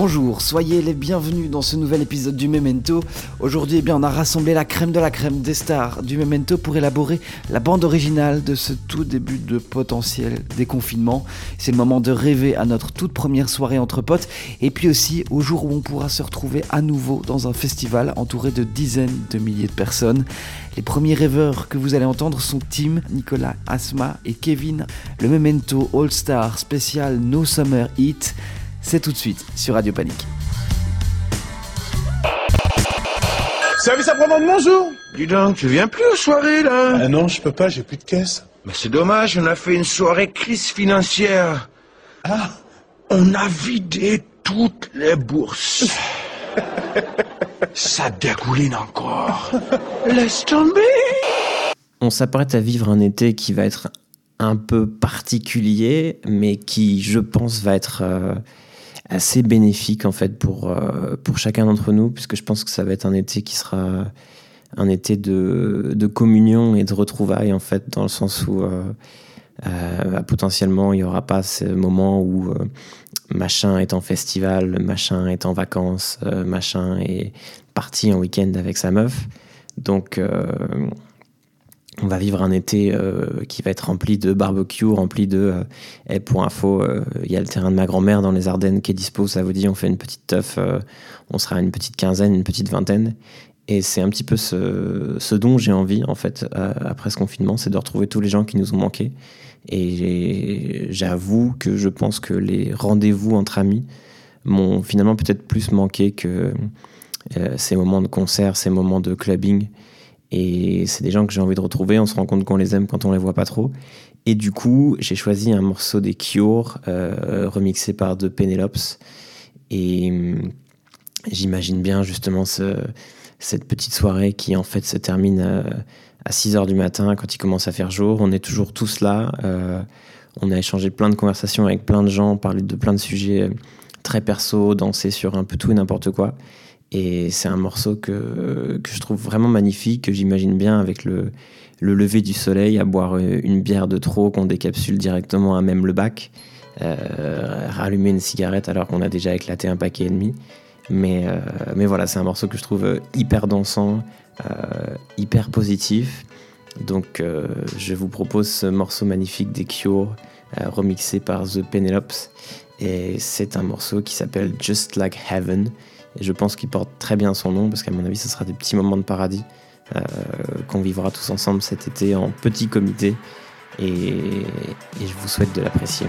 Bonjour, soyez les bienvenus dans ce nouvel épisode du Memento. Aujourd'hui, eh bien, on a rassemblé la crème de la crème des stars du Memento pour élaborer la bande originale de ce tout début de potentiel déconfinement. C'est le moment de rêver à notre toute première soirée entre potes et puis aussi au jour où on pourra se retrouver à nouveau dans un festival entouré de dizaines de milliers de personnes. Les premiers rêveurs que vous allez entendre sont Tim, Nicolas, Asma et Kevin. Le Memento All Star spécial No Summer Heat. C'est tout de suite sur Radio Panique. Service après-vente, bonjour Dis donc, tu viens plus aux soirées, là Ah non, je peux pas, j'ai plus de caisse. Mais c'est dommage, on a fait une soirée crise financière. Ah On a vidé toutes les bourses. Ça dégouline encore. Laisse tomber On s'apprête à vivre un été qui va être un peu particulier, mais qui, je pense, va être euh, assez bénéfique en fait pour, euh, pour chacun d'entre nous, puisque je pense que ça va être un été qui sera un été de, de communion et de retrouvailles en fait, dans le sens où euh, euh, potentiellement il n'y aura pas ce moment où machin est en festival, machin est en vacances, machin est parti en week-end avec sa meuf. Donc on va vivre un été euh, qui va être rempli de barbecue, rempli de. euh, pour info, euh, il y a le terrain de ma grand-mère dans les Ardennes qui est dispo. Ça vous dit, on fait une petite teuf. on sera une petite quinzaine, une petite vingtaine. Et c'est un petit peu ce, ce dont j'ai envie, en fait, après ce confinement, c'est de retrouver tous les gens qui nous ont manqué. Et j'avoue que je pense que les rendez-vous entre amis m'ont finalement peut-être plus manqué que ces moments de concert, ces moments de clubbing. Et c'est des gens que j'ai envie de retrouver. On se rend compte qu'on les aime quand on les voit pas trop. Et du coup, j'ai choisi un morceau des Cure, euh, remixé par The Penelopes. Et hum, j'imagine bien justement ce, cette petite soirée qui en fait se termine euh, à 6 heures du matin quand il commence à faire jour. On est toujours tous là. euh, on a échangé plein de conversations avec plein de gens, parlé de plein de sujets euh, très perso, dansé sur un peu tout et n'importe quoi. Et c'est un morceau que, que je trouve vraiment magnifique, que j'imagine bien avec le, le lever du soleil, à boire euh, une bière de trop qu'on décapsule directement à même le bac, euh, rallumer une cigarette alors qu'on a déjà éclaté un paquet et demi. Mais, euh, mais voilà, c'est un morceau que je trouve euh, hyper dansant, hyper positif. Donc je vous propose ce morceau magnifique des Cure, remixé par The Penelopes. Et c'est un morceau qui s'appelle Just Like Heaven. Et je pense qu'il porte très bien son nom, parce qu'à mon avis, ce sera des petits moments de paradis euh, qu'on vivra tous ensemble cet été en petit comité. Et, et je vous souhaite de l'apprécier.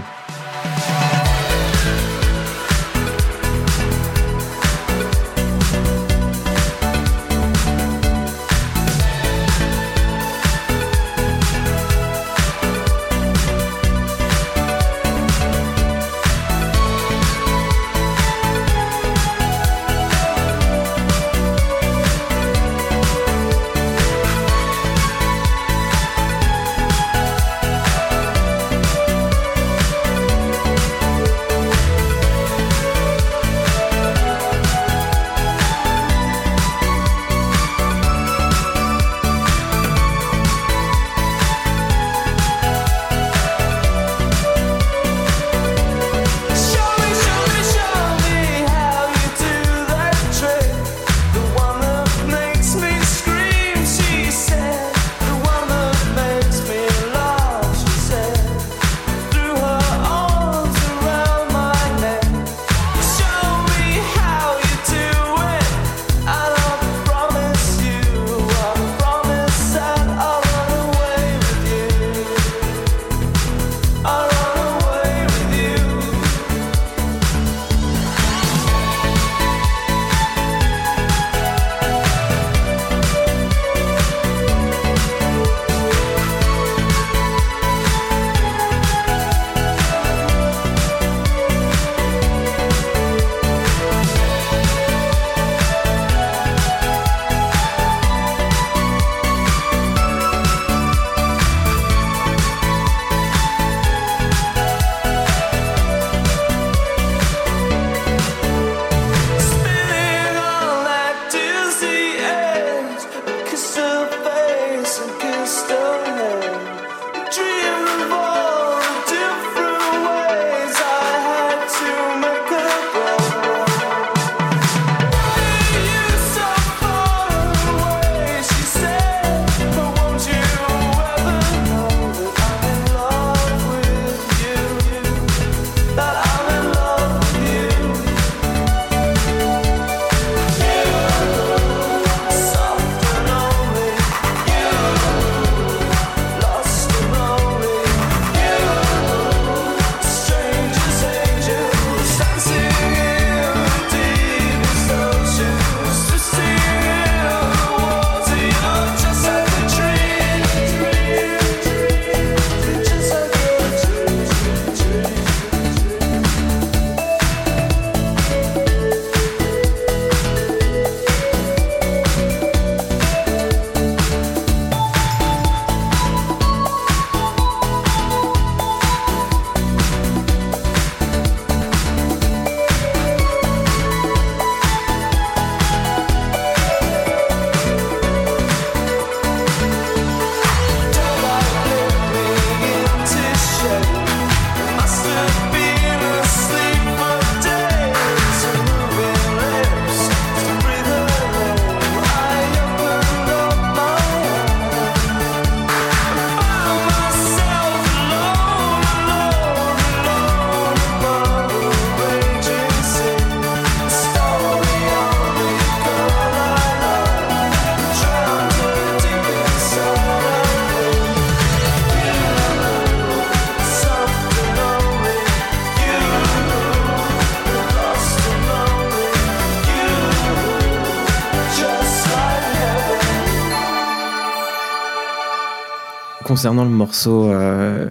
Concernant le morceau euh,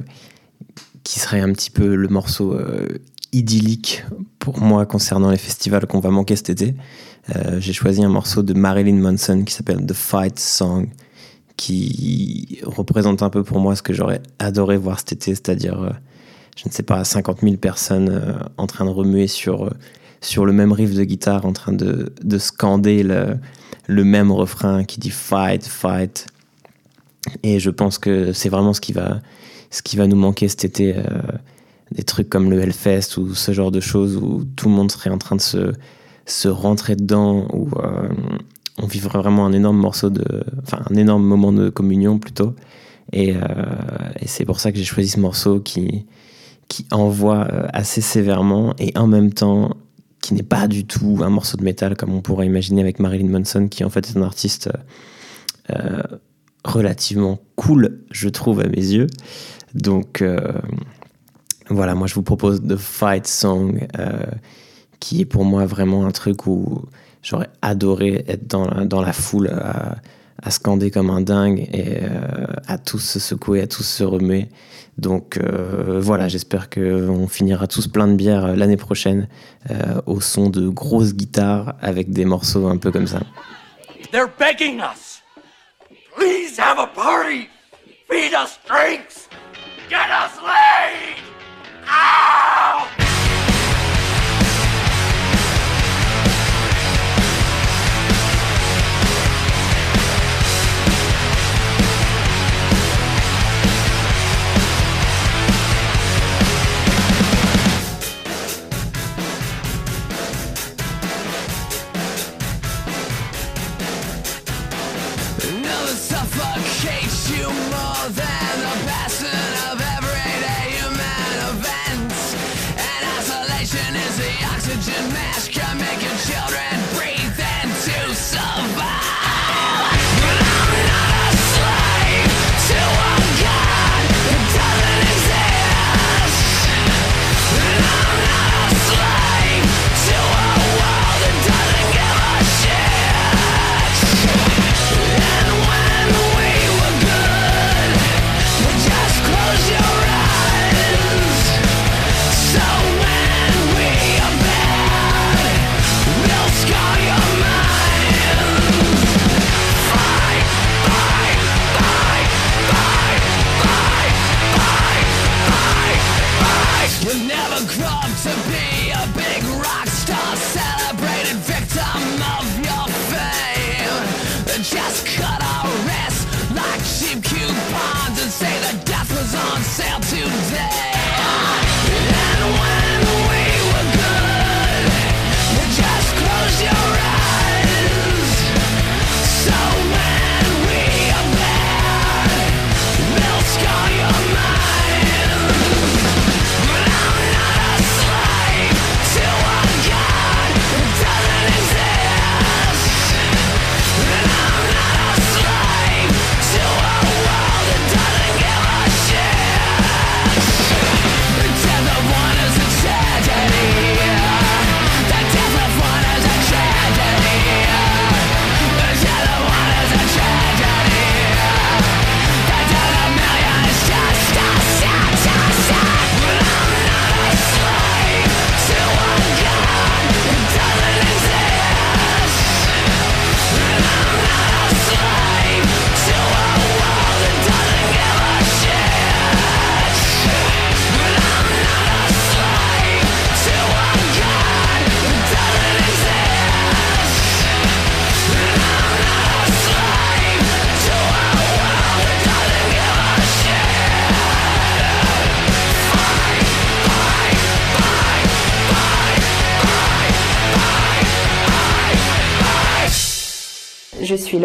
qui serait un petit peu le morceau euh, idyllique pour moi concernant les festivals qu'on va manquer cet été, euh, j'ai choisi un morceau de Marilyn Manson qui s'appelle The Fight Song, qui représente un peu pour moi ce que j'aurais adoré voir cet été, c'est-à-dire, je ne sais pas, 50 000 personnes en train de remuer sur, sur le même riff de guitare, en train de, de scander le, le même refrain qui dit Fight, Fight. Et je pense que c'est vraiment ce qui va, ce qui va nous manquer cet été. euh, des trucs comme le Hellfest ou ce genre de choses où tout le monde serait en train de se, se rentrer dedans, où euh, on vivrait vraiment un énorme morceau de. Enfin, un énorme moment de communion plutôt. Et, euh, c'est pour ça que j'ai choisi ce morceau qui, qui envoie assez sévèrement et en même temps qui n'est pas du tout un morceau de métal comme on pourrait imaginer avec Marilyn Manson, qui en fait est un artiste relativement cool, je trouve, à mes yeux. Donc euh, voilà, moi je vous propose The Fight Song, euh, qui est pour moi vraiment un truc où j'aurais adoré être dans la, dans la foule à, à scander comme un dingue et euh, à tous se secouer, à tous se remuer. Donc voilà, j'espère qu'on finira tous plein de bières euh, l'année prochaine au son de grosses guitares avec des morceaux un peu comme ça. Please have a party. Feed us drinks. Get us laid. Ow! Suffocates you more than the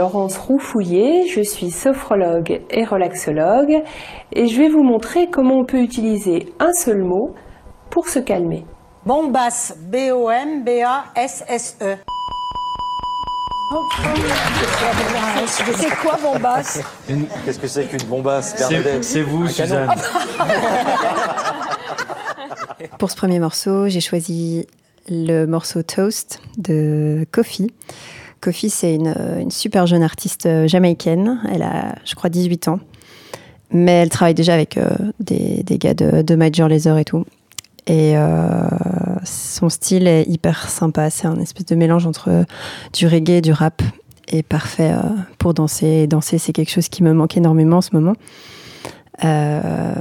Laurence Roufouillet, je suis sophrologue et relaxologue et je vais vous montrer comment on peut utiliser un seul mot pour se calmer. Bombasse, B-O-M-B-A-S-S-E. C'est quoi bombasse Qu'est-ce que c'est qu'une bombasse, C'est- vous, Un canon. Suzanne. Pour ce premier morceau, j'ai choisi le morceau Toast de Kofi. Kofi, c'est une, super jeune artiste jamaïcaine. Elle a, je crois, 18 ans. mais elle travaille déjà avec euh, des, gars de, Major Lazer et tout. Et euh, son style est hyper sympa. C'est un espèce de mélange entre du reggae et du rap. Et parfait euh, pour danser. Et danser, c'est quelque chose qui me manque énormément en ce moment. Euh,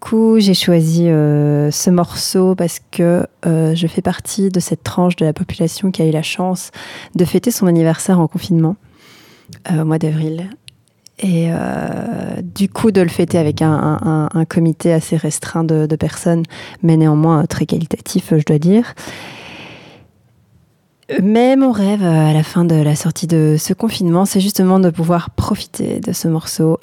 coup, j'ai choisi euh, ce morceau parce que euh, je fais partie de cette tranche de la population qui a eu la chance de fêter son anniversaire en confinement euh, au mois d'avril. Et du coup, de le fêter avec un, comité assez restreint de, personnes, mais néanmoins très qualitatif, je dois dire. Mais mon rêve à la fin de la sortie de ce confinement, c'est justement de pouvoir profiter de ce morceau,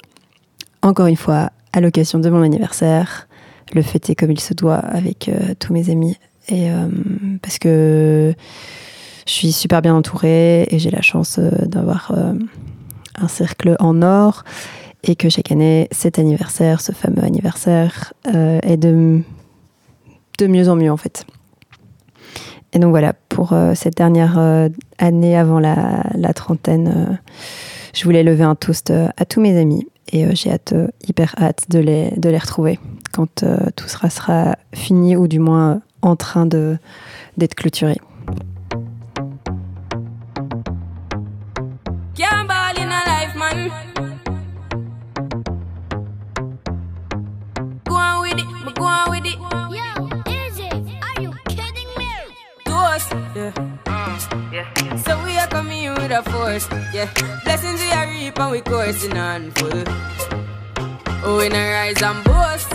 encore une fois, à l'occasion de mon anniversaire, le fêter comme il se doit avec euh, tous mes amis. Et euh, parce que je suis super bien entourée et j'ai la chance euh, d'avoir un cercle en or et que chaque année, cet anniversaire, ce fameux anniversaire, est de, mieux en mieux en fait. Et donc voilà, pour cette dernière année avant la, trentaine, je voulais lever un toast à tous mes amis et euh, j'ai hâte, euh, hyper hâte de les, de les retrouver quand euh, tout sera, sera fini ou du moins en train de- d'être clôturé. Yeah. Yeah. So we are coming in with a force, yeah. Blessings we are reap and we coursing on full. Oh, we not rise and boast.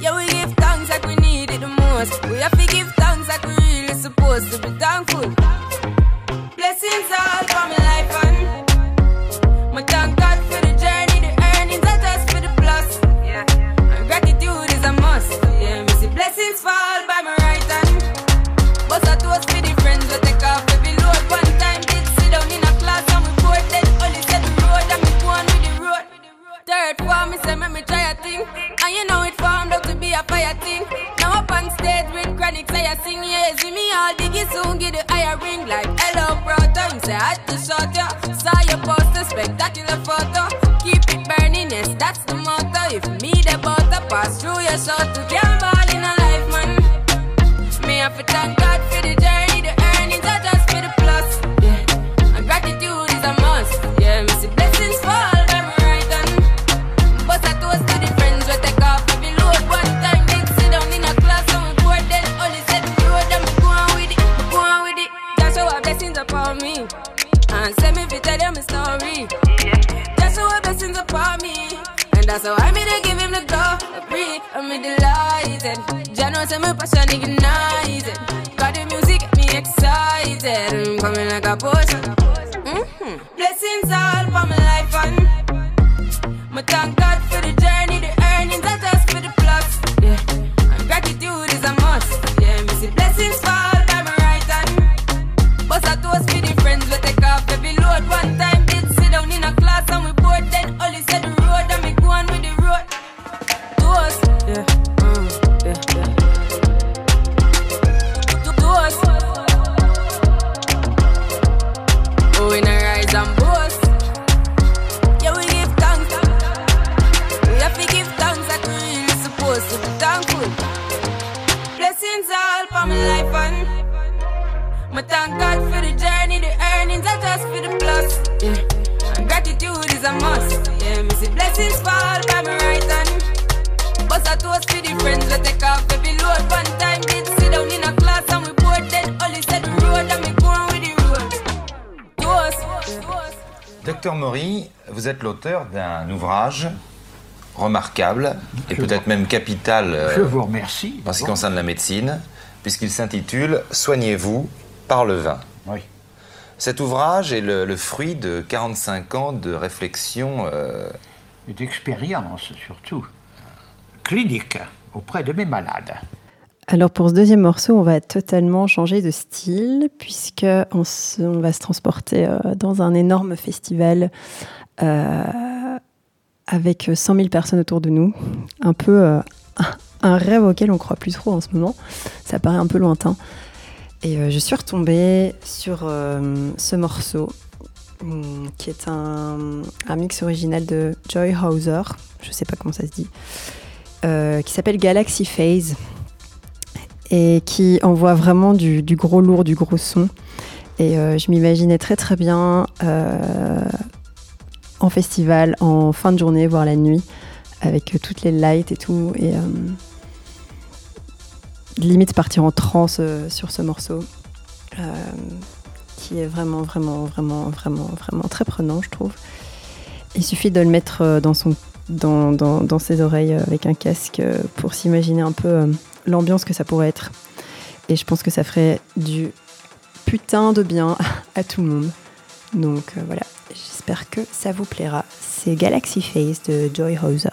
Yeah, we give thanks like we need it the most. We have to give thanks like we really supposed to be thankful. Blessings all for say make me try a thing, and you know it formed out to be a fire thing. Now up on stage with chronic, say I sing, yeah, see me all diggy soon, get the higher ring like hello, brother. You say I to shot ya, saw your poster, spectacular photo. Keep it burning, yes, that's the motto. If me the butter pass through your shot to gamble in a life, man. Me have to thank God passion ignited. Got the music get me excited. I'm coming like a potion. Remarquable et peut-être même capital euh, Je vous remercie. en ce qui concerne la médecine, puisqu'il s'intitule Soignez-vous par le vin. Oui. Cet ouvrage est le, le fruit de 45 ans de réflexion. euh, Et d'expérience surtout, clinique, auprès de mes malades. Alors pour ce deuxième morceau, on va totalement changer de style puisque on, se- on va se transporter euh, dans un énorme festival euh, avec 100 000 personnes autour de nous. Un peu euh, un rêve auquel on croit plus trop en ce moment. Ça paraît un peu lointain. Et euh, je suis retombée sur euh, ce morceau hum, qui est un, mix original de Joy Hauser, je sais pas comment ça se dit, euh, qui s'appelle Galaxy Phase et qui envoie vraiment du, du gros lourd, du gros son. Et euh, je m'imaginais très très bien euh, en festival, en fin de journée, voire la nuit, avec euh, toutes les lights et tout. Et euh, limite partir en transe euh, sur ce morceau. qui est vraiment, vraiment, vraiment, vraiment, vraiment très prenant, je trouve. Il suffit de le mettre dans, son, dans, dans, dans ses oreilles avec un casque pour s'imaginer un peu l'ambiance que ça pourrait être. Et je pense que ça ferait du putain de bien à tout le monde. Donc voilà, j'espère que ça vous plaira. C'est Galaxy Face de Joy Hauser.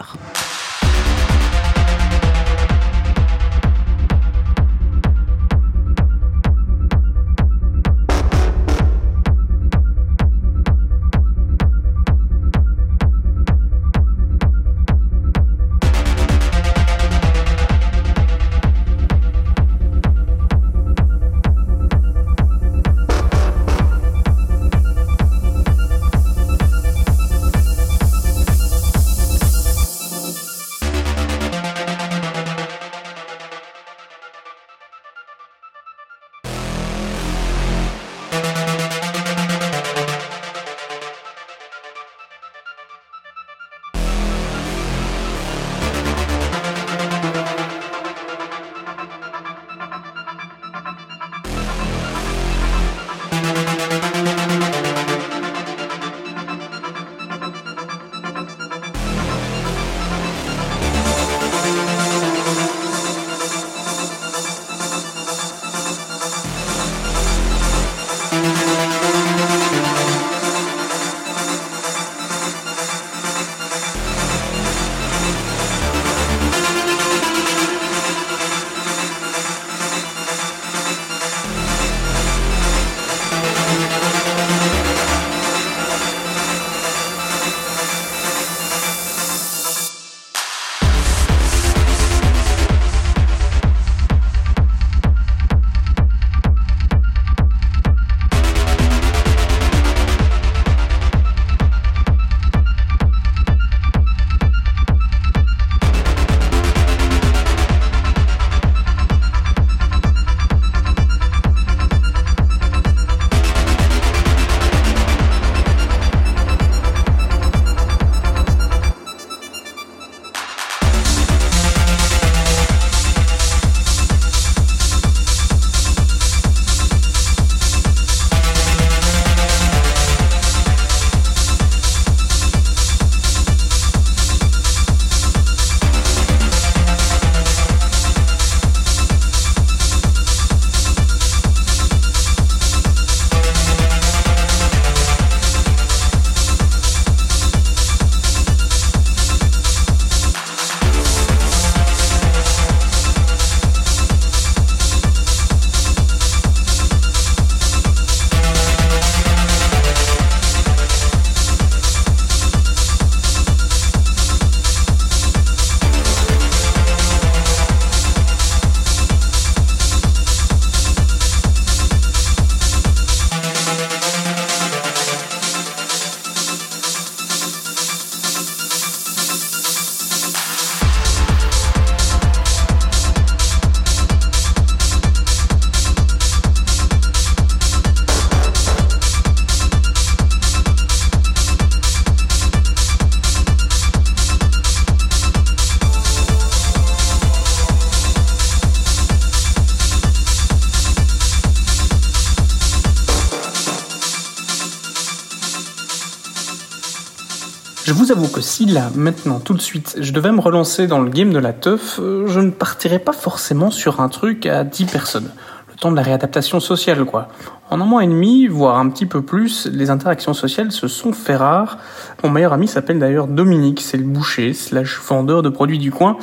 Vous avoue que si là, maintenant, tout de suite, je devais me relancer dans le game de la teuf, euh, je ne partirais pas forcément sur un truc à 10 personnes. Le temps de la réadaptation sociale, quoi. En un mois et demi, voire un petit peu plus, les interactions sociales se sont fait rares. Mon meilleur ami s'appelle d'ailleurs Dominique, c'est le boucher, slash vendeur de produits du coin.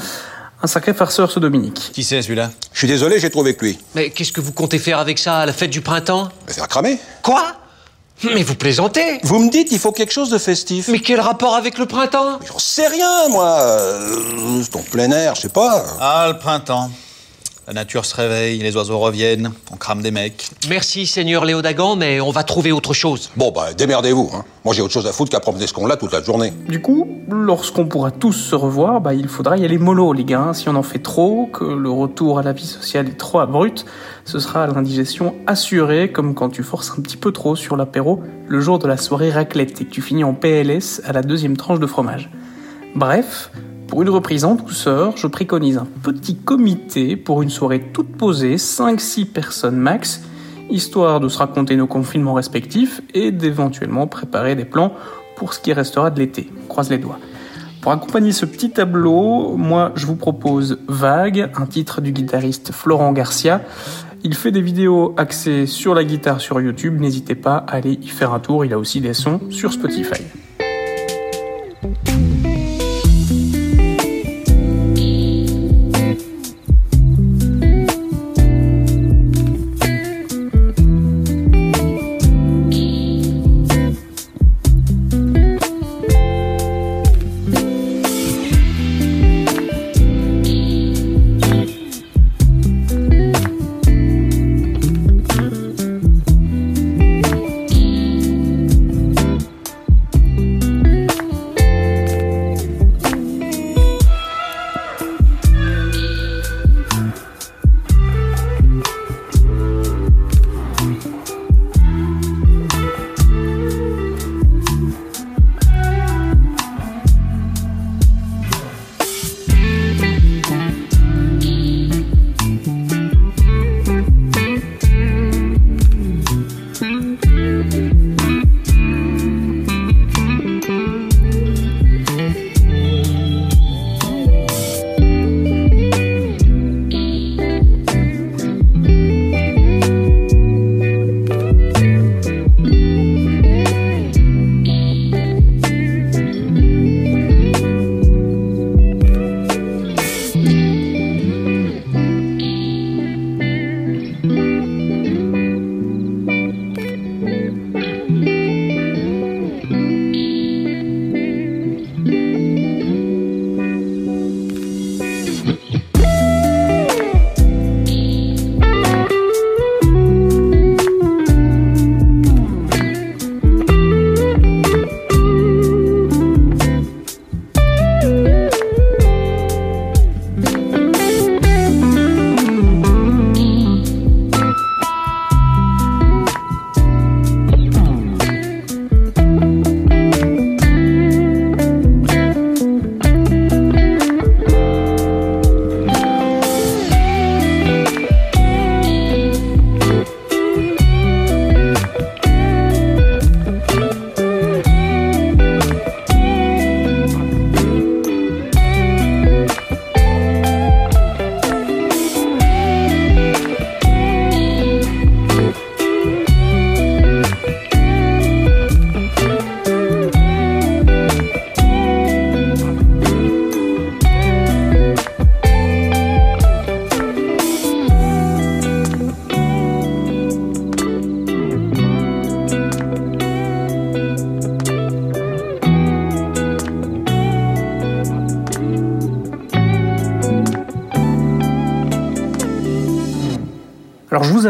Un sacré farceur, ce Dominique. Qui c'est celui-là? Je suis désolé, j'ai trouvé que lui. Mais qu'est-ce que vous comptez faire avec ça à la fête du printemps? Me faire cramer. Quoi? Mais vous plaisantez Vous me dites, il faut quelque chose de festif. Mais quel rapport avec le printemps? J'en sais rien, moi. Euh, c'est en plein air, je sais pas. Ah, le printemps. La nature se réveille, les oiseaux reviennent, on crame des mecs. Merci, Seigneur Léodagan, mais on va trouver autre chose. Bon, bah, démerdez-vous, hein. Moi, j'ai autre chose à foutre qu'à promener ce qu'on-là toute la journée. Du coup, lorsqu'on pourra tous se revoir, bah, il faudra y aller mollo, les gars. Si on en fait trop, que le retour à la vie sociale est trop abrupt, ce sera l'indigestion assurée, comme quand tu forces un petit peu trop sur l'apéro le jour de la soirée raclette et que tu finis en PLS à la deuxième tranche de fromage. Bref, pour une reprise en douceur, je préconise un petit comité pour une soirée toute posée, 5-6 personnes max, histoire de se raconter nos confinements respectifs et d'éventuellement préparer des plans pour ce qui restera de l'été. Croise les doigts. Pour accompagner ce petit tableau, moi je vous propose Vague, un titre du guitariste Florent Garcia. Il fait des vidéos axées sur la guitare sur YouTube, n'hésitez pas à aller y faire un tour, il a aussi des sons sur Spotify.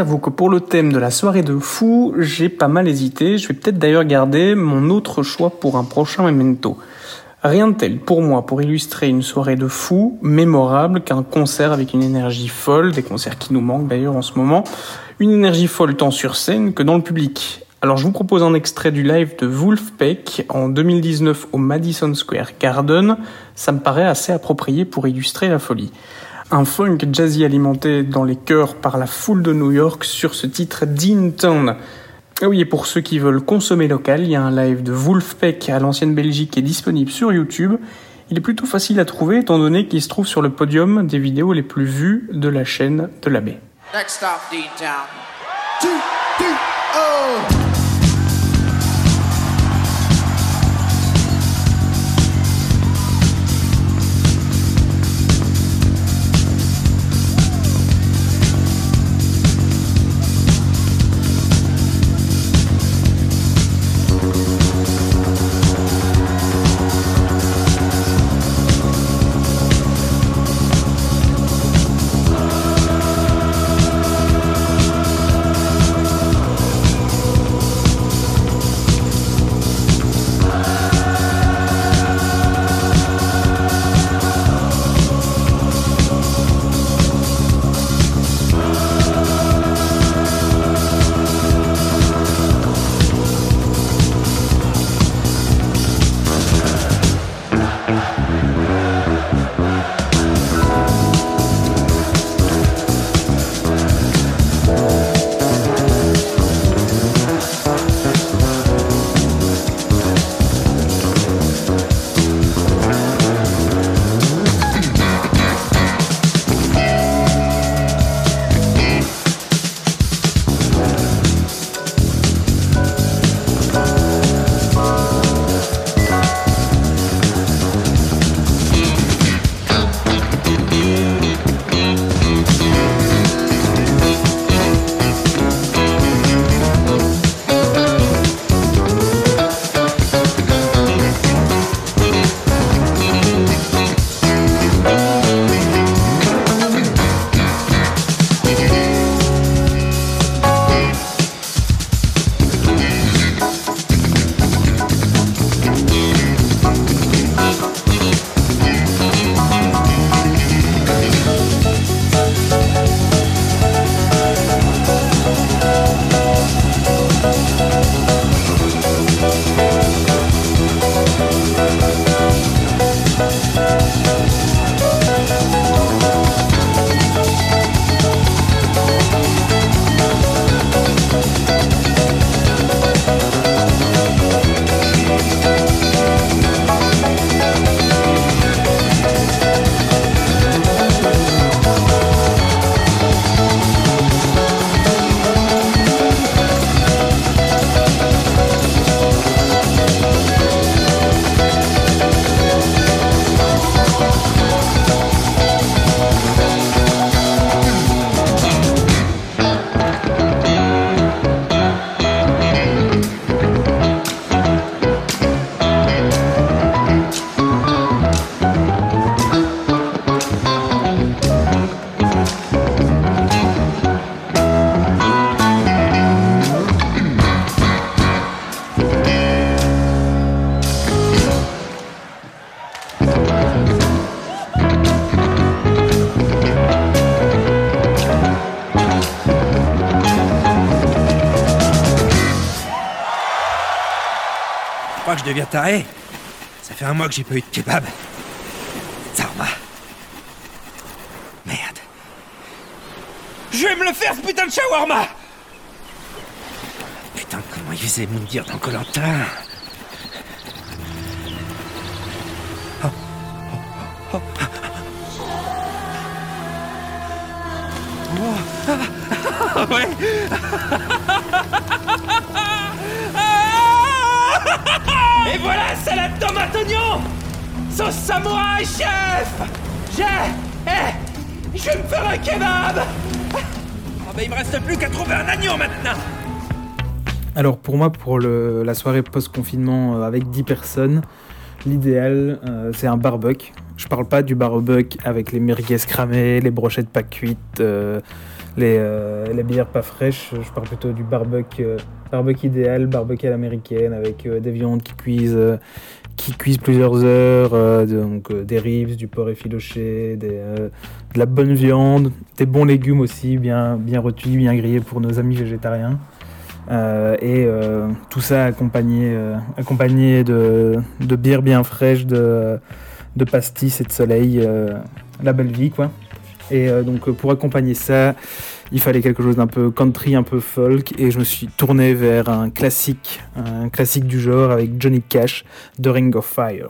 Que pour le thème de la soirée de fou, j'ai pas mal hésité. Je vais peut-être d'ailleurs garder mon autre choix pour un prochain memento. Rien de tel pour moi pour illustrer une soirée de fou mémorable qu'un concert avec une énergie folle, des concerts qui nous manquent d'ailleurs en ce moment, une énergie folle tant sur scène que dans le public. Alors je vous propose un extrait du live de Wolfpack en 2019 au Madison Square Garden. Ça me paraît assez approprié pour illustrer la folie. Un funk jazzy alimenté dans les chœurs par la foule de New York sur ce titre Dean Town. Ah oui, et pour ceux qui veulent consommer local, il y a un live de Wolfpack à l'ancienne Belgique qui est disponible sur YouTube. Il est plutôt facile à trouver étant donné qu'il se trouve sur le podium des vidéos les plus vues de la chaîne de la baie. Next stop, Dean Town. Two, two, oh! Deviens taré. Ça fait un mois que j'ai pas eu de kebab. Zarma. Merde. Je vais me le faire, ce putain de shawarma Putain, comment il faisait me dire dans Colantin Alors pour moi, pour la soirée post-confinement euh, avec 10 personnes, l'idéal euh, c'est un barbecue. Je parle pas du barbecue avec les merguez cramées, les brochettes pas cuites, euh, les, bières pas fraîches. Je parle plutôt du barbecue, barbecue idéal, barbecue à l'américaine avec des viandes qui cuisent, qui cuisent plusieurs heures, donc des ribs, du porc effiloché, des, de la bonne viande, des bons légumes aussi, bien, bien rôtis, bien grillés pour nos amis végétariens. Euh, et euh, tout ça accompagné, euh, accompagné de, de bien fraîche, de, pastis et de soleil, la belle vie quoi. Et donc pour accompagner ça, il fallait quelque chose d'un peu country, un peu folk, et je me suis tourné vers un classique, un classique du genre avec Johnny Cash, The Ring of Fire.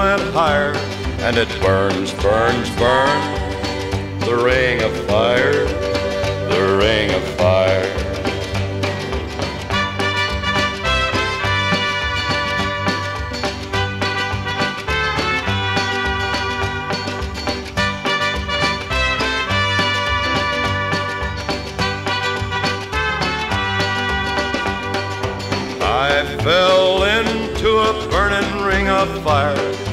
went higher. And it burns, burns, burns. The ring of fire, the ring of fire. I fell into a burning ring of fire.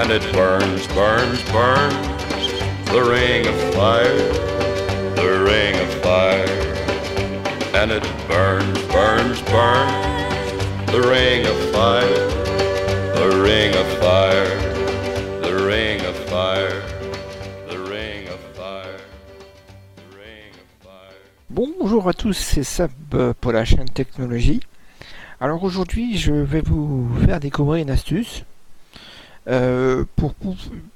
And it burns, burns, burns. The ring of fire, the ring of fire. And it burns, burns, burns. The ring of fire, the ring of fire, the ring of fire, the ring of fire. Bonjour à tous, c'est Sab euh, pour la chaîne Technologie. Alors aujourd'hui, je vais vous faire découvrir une astuce euh, pour,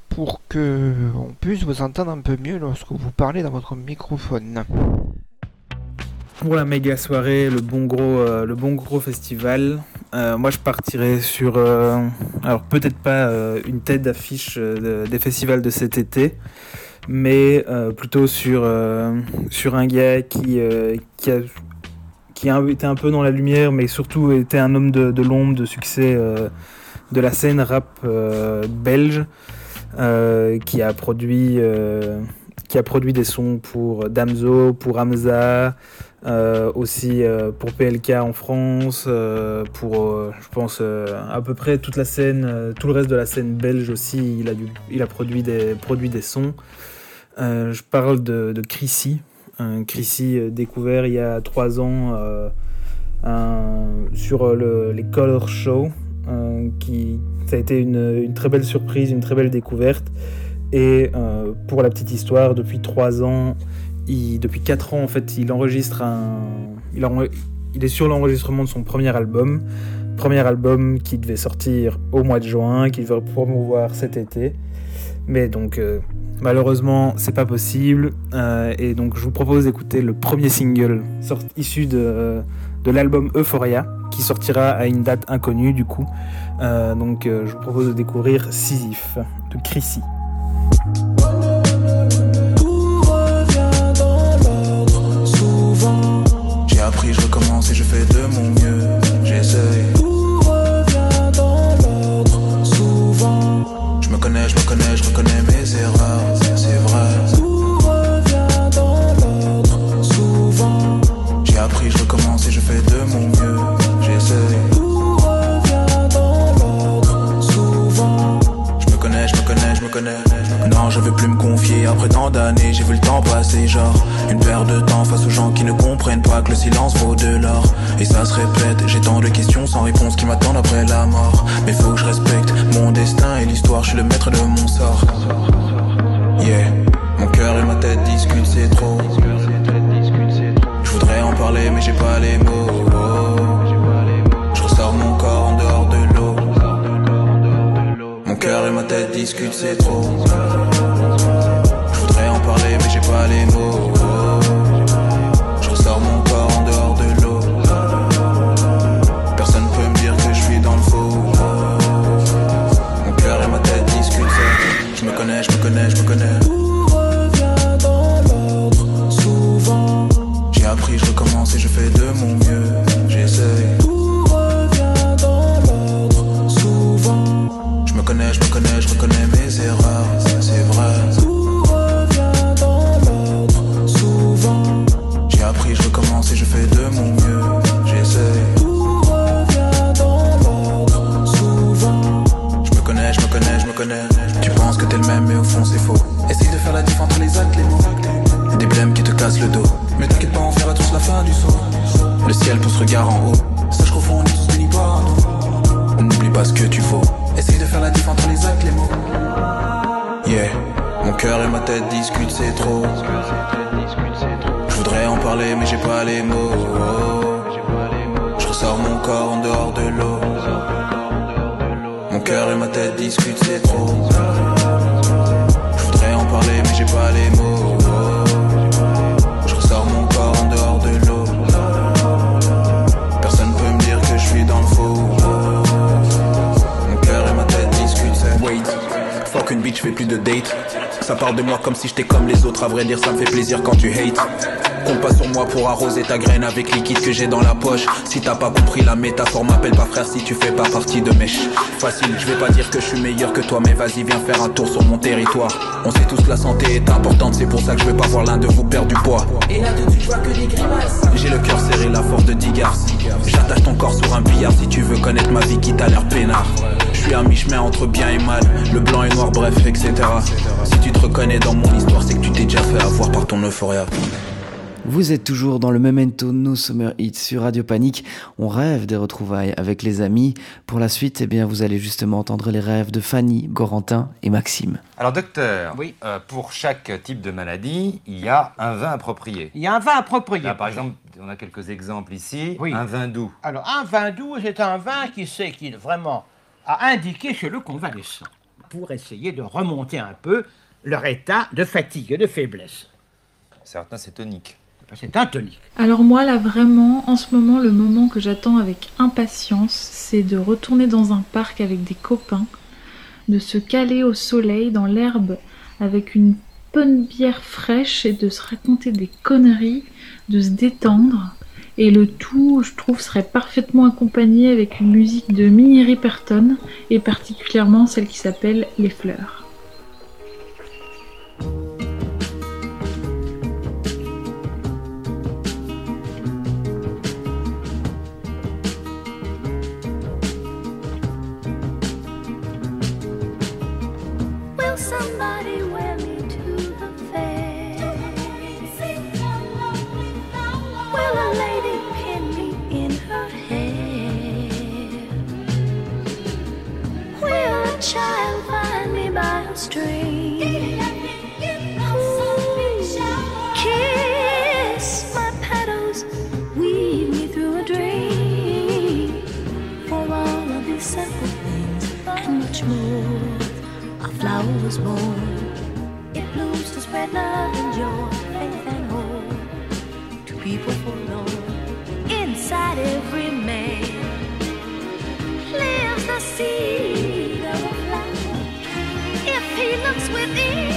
pour, que on puisse vous entendre un peu mieux lorsque vous parlez dans votre microphone. Pour la méga soirée, le bon gros, euh, le bon gros festival, euh, moi je partirais sur, alors peut-être pas une tête d'affiche de- des festivals de cet été, mais plutôt sur, sur un gars qui, qui, a, qui été un peu dans la lumière, mais surtout était un homme de, l'ombre, de succès de la scène rap euh, belge, euh, qui a produit, euh, qui a produit des sons pour Damso, pour Hamza, aussi pour PLK en France, pour, je pense, à peu près toute la scène, tout le reste de la scène belge aussi, il a, produit, des, produit des sons. Je parle de, de Chrissy, Chrissy découvert il y a trois ans sur le, les Color Show, euh, qui, ça a été une, très belle surprise, une très belle découverte. Et euh, pour la petite histoire, depuis trois ans, il- depuis 4 ans, en fait, il enregistre un. Il, est sur l'enregistrement de son premier album. Premier album qui devait sortir au mois de juin, qu'il veut promouvoir cet été. Mais donc, euh, malheureusement, c'est pas possible. Euh, et donc, je vous propose d'écouter le premier single issu de, de l'album Euphoria, qui sortira à une date inconnue, du coup. Euh, donc, euh, je vous propose de découvrir Sisyphe de Chrissy. J'ai appris, je recommence et je fais de mon mieux. Je veux plus me confier après tant d'années. J'ai vu le temps passer, genre une paire de temps face aux gens qui ne comprennent pas que le silence vaut de l'or. Et ça se répète, j'ai tant de questions sans réponse qui m'attendent après la mort. Mais faut que je respecte mon destin et l'histoire, je suis le maître de mon sort. Yeah, mon cœur et ma tête discutent, c'est trop. Je voudrais en parler, mais j'ai pas les mots. Je ressors mon corps en dehors de l'eau. Mon cœur et ma tête discutent, c'est trop. Parler, mais j'ai pas les mots. Je ressors mon corps en dehors de l'eau. Personne peut me dire que je suis dans le faux. Mon cœur et ma tête discutent. Je me connais, je me connais, je me connais. Tout revient dans l'ordre. Souvent, j'ai appris, je recommence et je fais de mon faire la diff entre les actes, les mots. Des blèmes qui te cassent le dos. Mais t'inquiète pas, on fera tous la fin du saut. Le ciel pousse regard en haut. Sache qu'au fond, on est. N'oublie pas ce que tu vaux. Essaye de faire la diff entre les actes, les mots. Yeah, mon cœur et ma tête discutent, c'est trop. Je voudrais en parler, mais j'ai pas les mots. Je ressors mon corps en dehors de l'eau. Mon cœur et ma tête discutent, c'est trop. Parler, mais j'ai pas les mots. Je ressors mon corps en dehors de l'eau. Personne peut me dire que je suis dans le faux. Mon cœur et ma tête discutent, Wait, fuck une bitch, fais plus de date. Ça parle de moi comme si j'étais comme les autres. À vrai dire, ça me fait plaisir quand tu hates. Compte pas sur moi pour arroser ta graine avec liquide que j'ai dans la poche. Si t'as pas compris la métaphore, m'appelle pas frère si tu fais pas partie de mes ch- Facile, je vais pas dire que je suis meilleur que toi, mais vas-y, viens faire un tour sur mon territoire. On sait tous que la santé est importante, c'est pour ça que je vais pas voir l'un de vous perdre du poids. Et là tout de suite, je vois que des grimaces. J'ai le cœur serré, la force de 10 garces. J'attache ton corps sur un billard si tu veux connaître ma vie qui t'a l'air peinard. Je suis à mi-chemin entre bien et mal, le blanc et noir, bref, etc. Si tu te reconnais dans mon histoire, c'est que tu t'es déjà fait avoir par ton euphoria. Vous êtes toujours dans le Memento No Summer Hits sur Radio Panique. On rêve des retrouvailles avec les amis. Pour la suite, eh bien, vous allez justement entendre les rêves de Fanny, Gorantin et Maxime. Alors, docteur, oui. pour chaque type de maladie, il y a un vin approprié. Il y a un vin approprié. Là, par exemple, on a quelques exemples ici. Oui. Un vin doux. Alors, un vin doux, c'est un vin qui sait qu'il vraiment a indiqué chez le convalescent pour essayer de remonter un peu leur état de fatigue et de faiblesse. Certains, c'est tonique. C'est un. Alors moi là vraiment en ce moment le moment que j'attends avec impatience c'est de retourner dans un parc avec des copains, de se caler au soleil dans l'herbe avec une bonne bière fraîche et de se raconter des conneries, de se détendre et le tout je trouve serait parfaitement accompagné avec une musique de Minnie Riperton et particulièrement celle qui s'appelle Les Fleurs. String. Kiss my petals, weave me through a dream. For all of these simple things and much more, a flower was born. It blooms to spread love and joy, faith and hope to people forlorn. Inside every man lives the seed he looks within,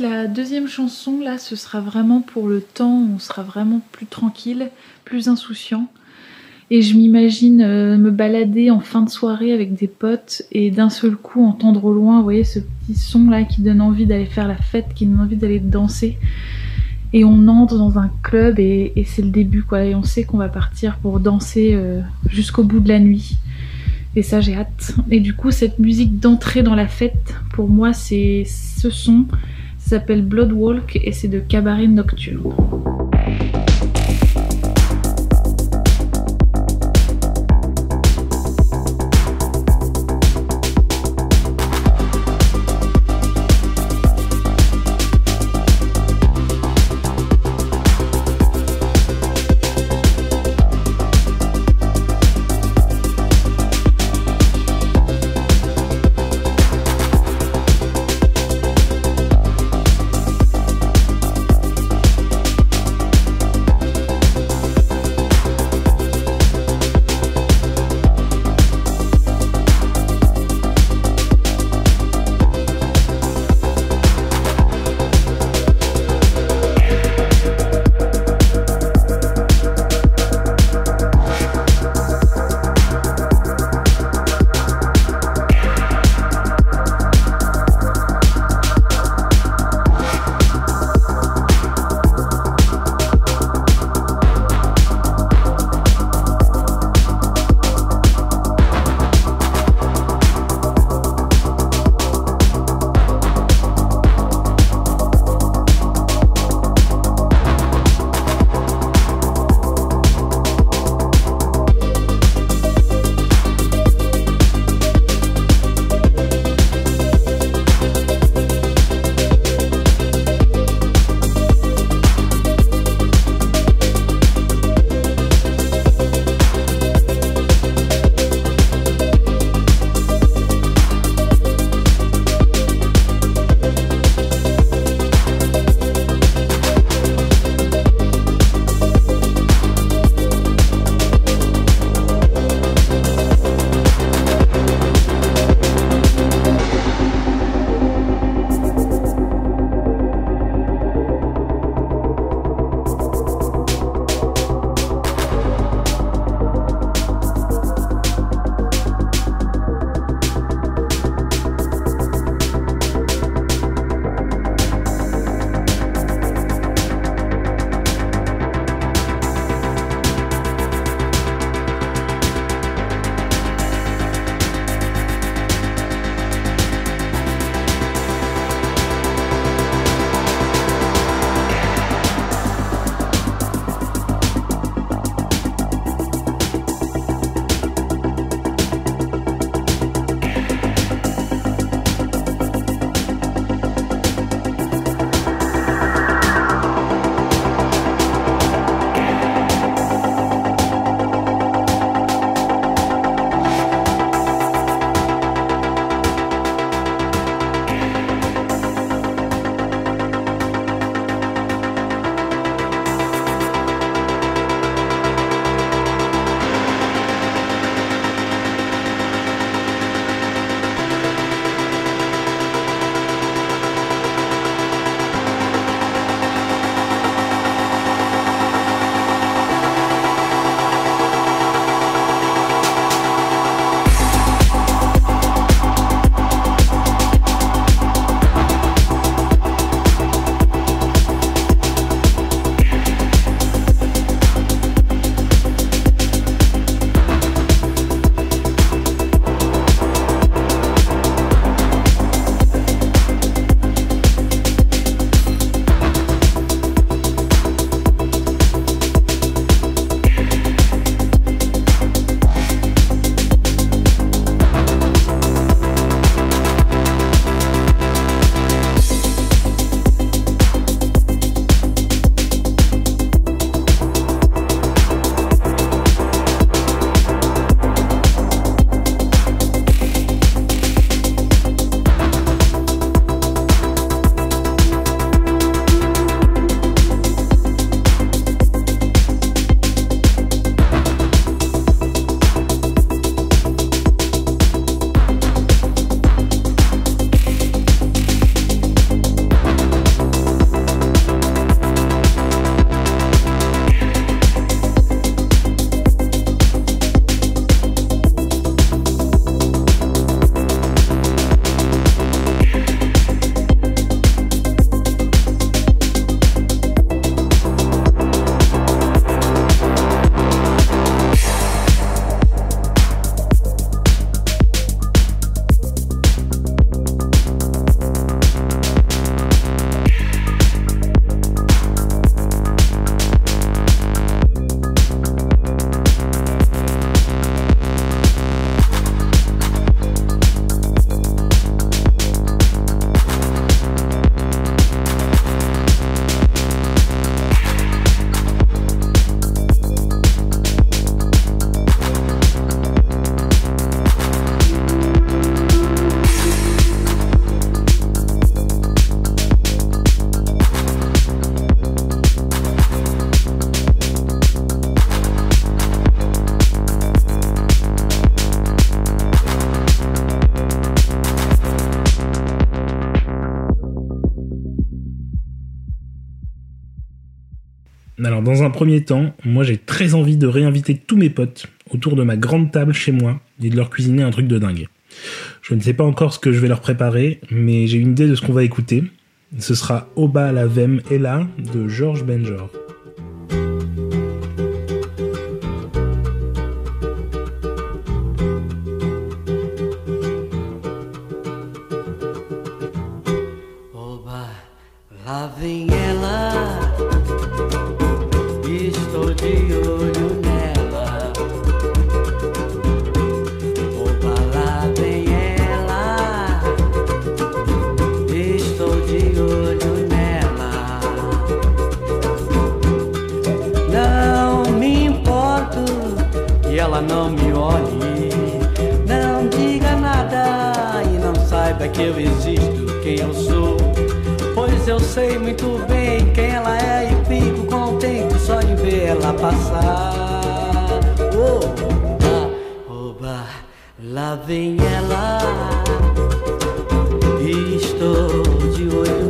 La deuxième chanson, là, ce sera vraiment pour le temps où on sera vraiment plus tranquille, plus insouciant. Et je m'imagine euh, me balader en fin de soirée avec des potes et d'un seul coup entendre au loin, vous voyez, ce petit son là qui donne envie d'aller faire la fête, qui donne envie d'aller danser. Et on entre dans un club et, et c'est le début, quoi. Et on sait qu'on va partir pour danser euh, jusqu'au bout de la nuit. Et ça, j'ai hâte. Et du coup, cette musique d'entrée dans la fête, pour moi, c'est ce son. S'appelle Blood Walk et c'est de Cabaret Nocturne. Dans un premier temps, moi j'ai très envie de réinviter tous mes potes autour de ma grande table chez moi et de leur cuisiner un truc de dingue. Je ne sais pas encore ce que je vais leur préparer, mais j'ai une idée de ce qu'on va écouter. Ce sera Oba la Vem Ella de Georges Benjor. Ela passar. Oba, oba, lá vem ela. Estou de olho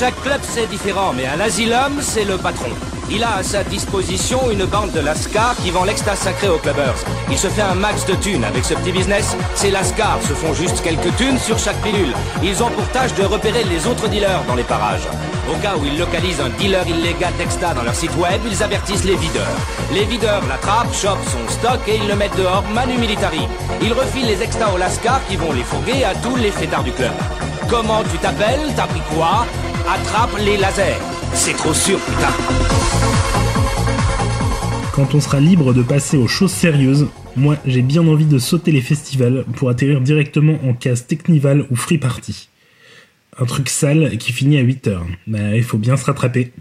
chaque club, c'est différent, mais un asylum, c'est le patron. Il a à sa disposition une bande de lascars qui vend l'exta sacré aux clubbers. Il se fait un max de thunes avec ce petit business. Ces lascars se font juste quelques thunes sur chaque pilule. Ils ont pour tâche de repérer les autres dealers dans les parages. Au cas où ils localisent un dealer illégal d'exta dans leur site web, ils avertissent les videurs. Les videurs l'attrapent, chopent son stock et ils le mettent dehors manu militari. Ils refilent les extas aux lascars qui vont les fourguer à tous les fêtards du club. Comment tu t'appelles? T'as pris quoi? Attrape les lasers. C'est trop sûr, putain. Quand on sera libre de passer aux choses sérieuses, moi j'ai bien envie de sauter les festivals pour atterrir directement en case Technival ou Free Party. Un truc sale qui finit à 8h. Bah, il faut bien se rattraper.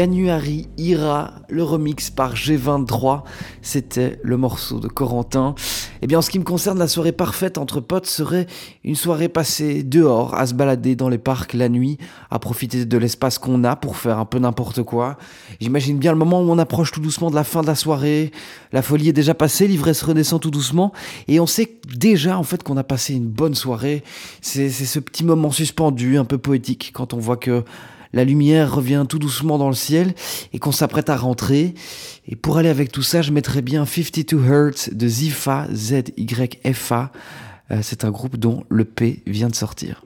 Yanuari Ira, le remix par G23, c'était le morceau de Corentin. Eh bien, en ce qui me concerne, la soirée parfaite entre potes serait une soirée passée dehors, à se balader dans les parcs la nuit, à profiter de l'espace qu'on a pour faire un peu n'importe quoi. J'imagine bien le moment où on approche tout doucement de la fin de la soirée, la folie est déjà passée, l'ivresse redescend tout doucement, et on sait déjà en fait qu'on a passé une bonne soirée. C'est ce petit moment suspendu, un peu poétique, quand on voit que la lumière revient tout doucement dans le ciel et qu'on s'apprête à rentrer. Et pour aller avec tout ça, je mettrais bien 52 Hertz de Zifa, Z-Y-F-A. Euh, c'est un groupe dont le P vient de sortir.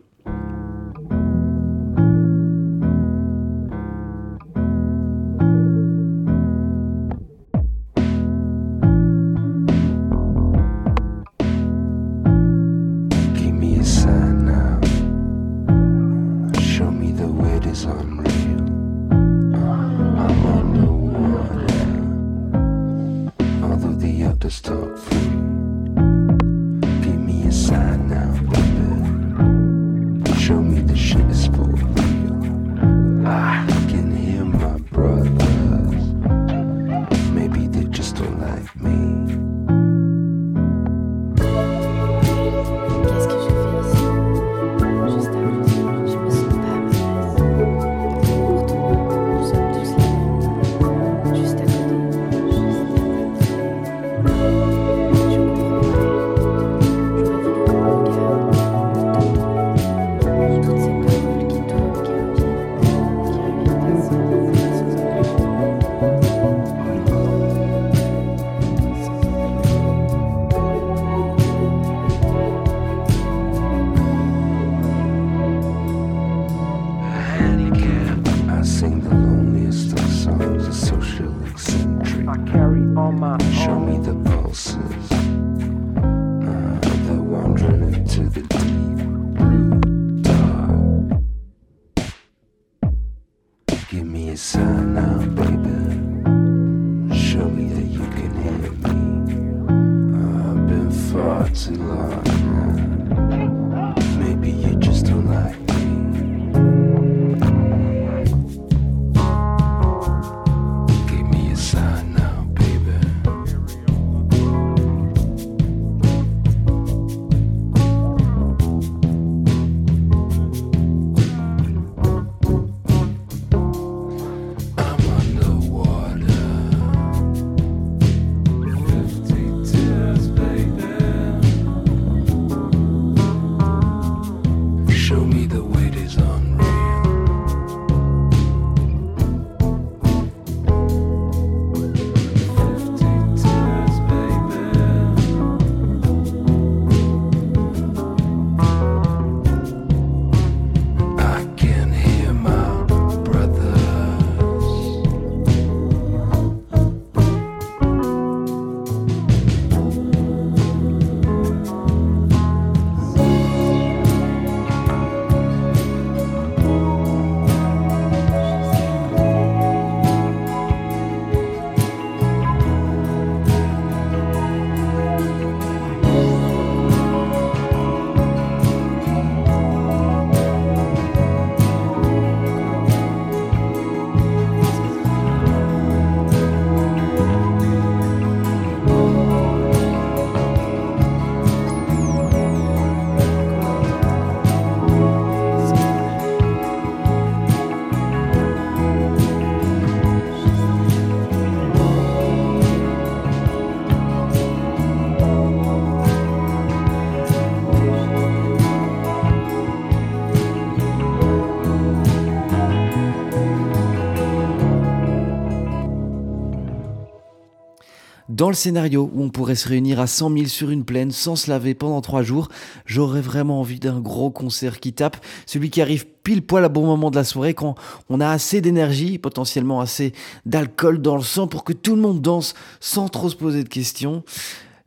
Dans le scénario où on pourrait se réunir à 100 000 sur une plaine sans se laver pendant trois jours, j'aurais vraiment envie d'un gros concert qui tape, celui qui arrive pile poil à bon moment de la soirée quand on a assez d'énergie, potentiellement assez d'alcool dans le sang pour que tout le monde danse sans trop se poser de questions.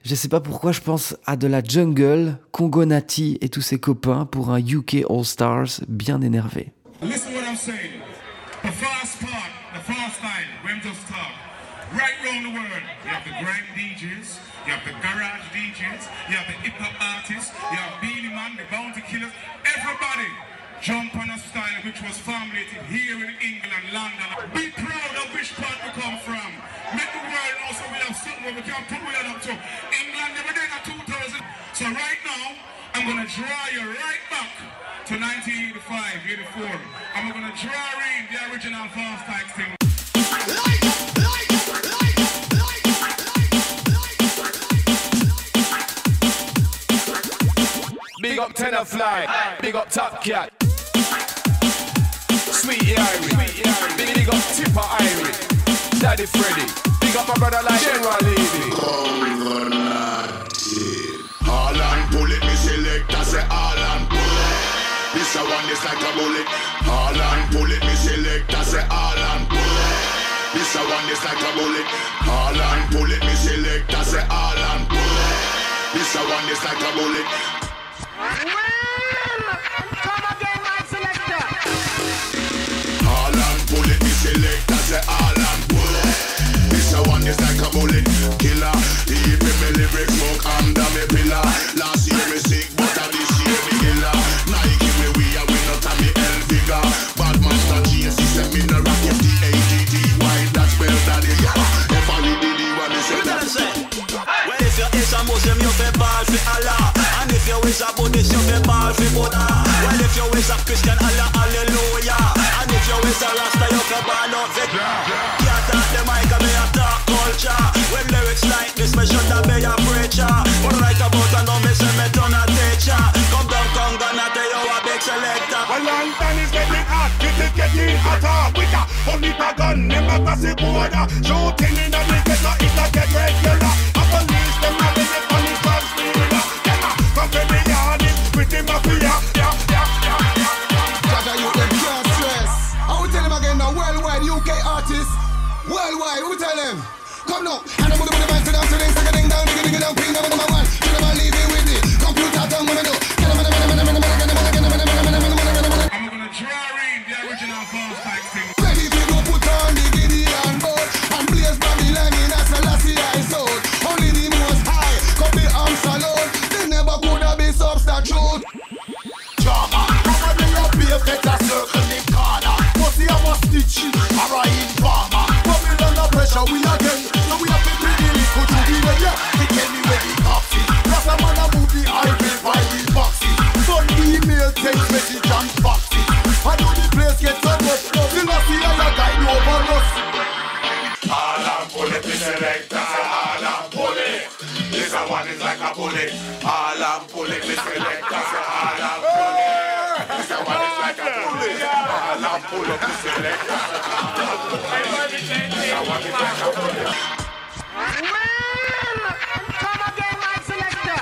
Je sais pas pourquoi je pense à de la jungle, Congo Nati et tous ses copains pour un UK All Stars bien énervé. Right round the world, you have the grime DJs, you have the garage DJs, you have the hip hop artists, you have Beanie Man, the bounty killers. Everybody jump on a style which was formulated here in England, London. Be proud of which part we come from. Make the world know so we have something we can put we up to. England never did a 2000. So right now, I'm gonna draw you right back to 1985, 84. And we're gonna draw in the original Fast Tax thing. Big up Tenor Fly. big up Top Cat. Sweetie Irie, big, up Tipper Irie. Daddy Freddy, big up my brother like General Levy. All and it, me like a bullet. All and pull it, me select, I say all and pull it. This a one is like a bullet. All and pull it, me select, I say all and pull it. This a one is like a bullet. Bullet killer. Deep in me lyrics, smoke me feel Buddha. Well, if you is a Christian, Allah, hallelujah. And if you is a Rasta, you feel bad out for Can't talk the mic, and me a talk culture. When lyrics like this, me should have be a preacher. But right about and now me say me turn a teacher. Come down, come down, I tell you a big selector. Well, London is getting hot, this is getting hotter. With a only a gun, never pass the border. Shooting in the police. And now pull up the selector. Man! Come again, my selector.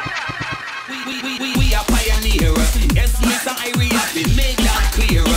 We, we, we, we, are pioneers. Yes, Mr. Irie, we made that clear.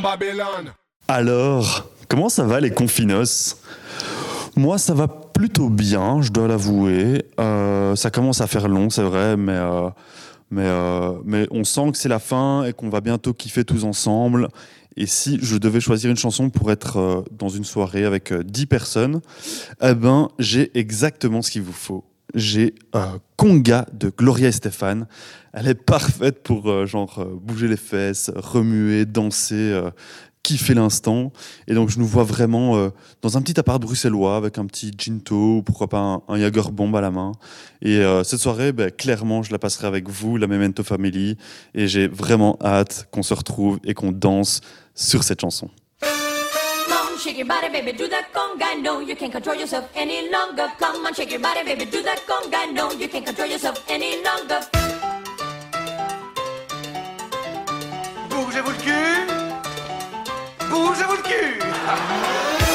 Babylon. Alors, comment ça va les confinos? Moi, ça va plutôt bien, je dois l'avouer. Euh, ça commence à faire long, c'est vrai, mais, euh, mais, euh, mais on sent que c'est la fin et qu'on va bientôt kiffer tous ensemble. Et si je devais choisir une chanson pour être dans une soirée avec euh, 10 personnes, eh ben, j'ai exactement ce qu'il vous faut. J'ai euh, Conga de Gloria Estefan. Elle est parfaite pour euh, genre euh, bouger les fesses, remuer, danser, euh, kiffer l'instant. Et donc je nous vois vraiment dans un petit appart bruxellois avec un petit ginto ou pourquoi pas un, un bomb à la main. Et cette soirée, ben, clairement, je la passerai avec vous, la Memento Family. Et j'ai vraiment hâte qu'on se retrouve et qu'on danse sur cette chanson. Shake your body, baby, do that conga. No, you can't control yourself any longer. Come on, shake your body, baby, do that conga. No, you can't control yourself any longer. Bougez-vous cul Bougez-vous cul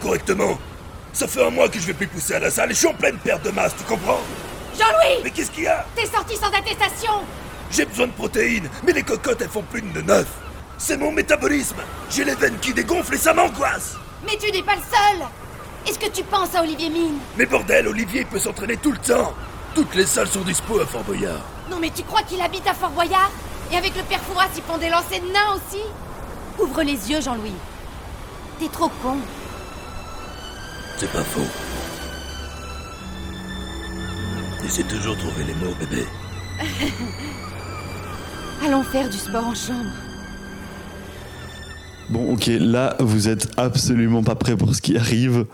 correctement. Ça fait un mois que je vais plus pousser à la salle et je suis en pleine perte de masse, tu comprends Jean-Louis Mais qu'est-ce qu'il y a T'es sorti sans attestation J'ai besoin de protéines, mais les cocottes elles font plus de neuf. C'est mon métabolisme. J'ai les veines qui dégonflent et ça m'angoisse. Mais tu n'es pas le seul Est-ce que tu penses à Olivier Mine Mais bordel, Olivier il peut s'entraîner tout le temps. Toutes les salles sont dispo à Fort Boyard. Non mais tu crois qu'il habite à Fort Boyard Et avec le père Fouras, ils font des lancers de nains aussi Ouvre les yeux, Jean-Louis. T'es trop con. C'est pas faux. Et c'est toujours trouver les mots, bébé. Allons faire du sport en chambre. Bon, ok, là, vous êtes absolument pas prêts pour ce qui arrive,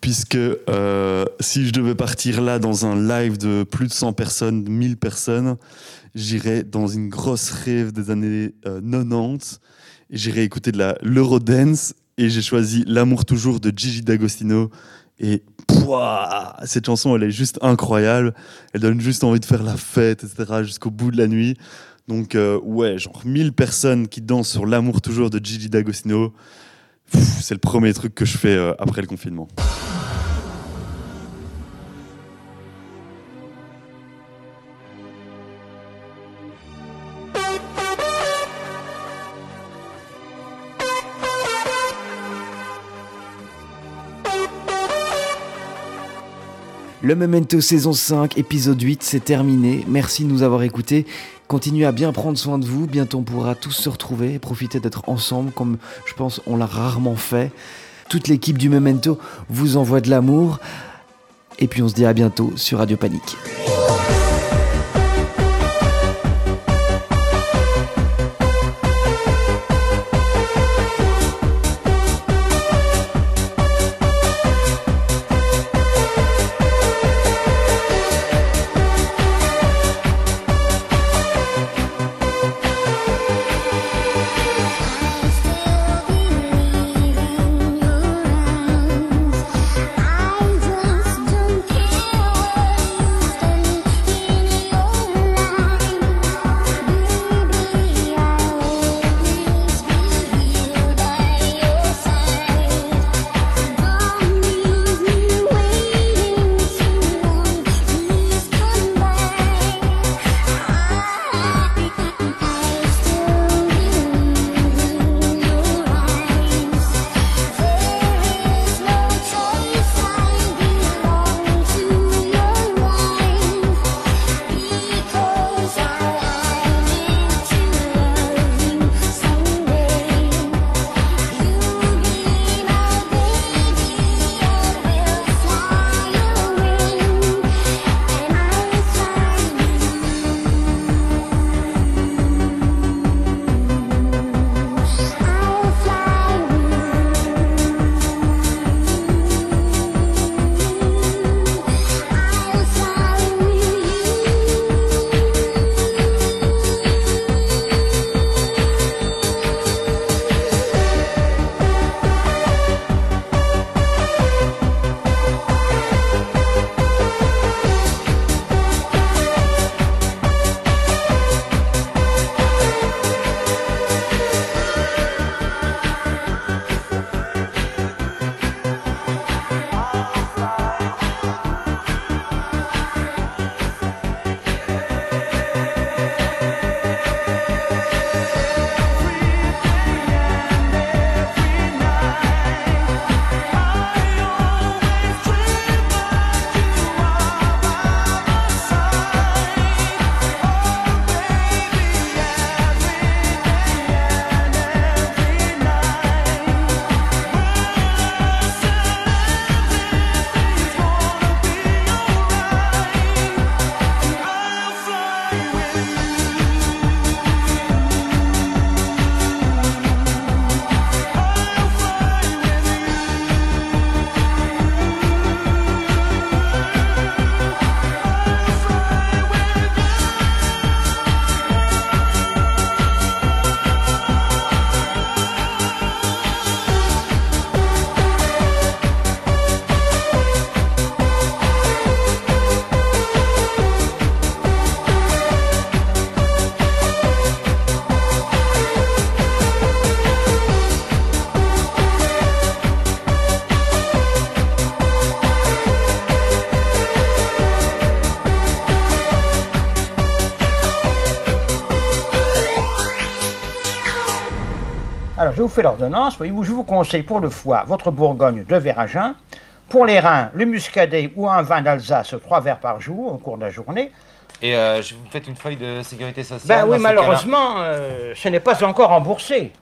puisque euh, si je devais partir là dans un live de plus de 100 personnes, 1000 personnes, j'irais dans une grosse rêve des années euh, 90, et j'irais écouter de la l'Eurodance, et j'ai choisi L'amour toujours de Gigi D'Agostino, et pouah, cette chanson, elle est juste incroyable, elle donne juste envie de faire la fête, etc., jusqu'au bout de la nuit. Donc, euh, ouais, genre 1000 personnes qui dansent sur L'amour toujours de Gigi D'Agostino. C'est le premier truc que je fais euh, après le confinement. Le Memento saison 5, épisode 8, c'est terminé. Merci de nous avoir écoutés. Continuez à bien prendre soin de vous. Bientôt, on pourra tous se retrouver et profiter d'être ensemble, comme je pense on l'a rarement fait. Toute l'équipe du Memento vous envoie de l'amour. Et puis, on se dit à bientôt sur Radio Panique. Je vous fais l'ordonnance. Voyez-vous, je vous conseille pour le foie, votre Bourgogne, deux verres à jeun. Pour les reins, le muscadet ou un vin d'Alsace, trois verres par jour au cours de la journée. Et euh, je vous faites une feuille de sécurité sociale Ben oui, malheureusement, euh, ce n'est pas encore remboursé.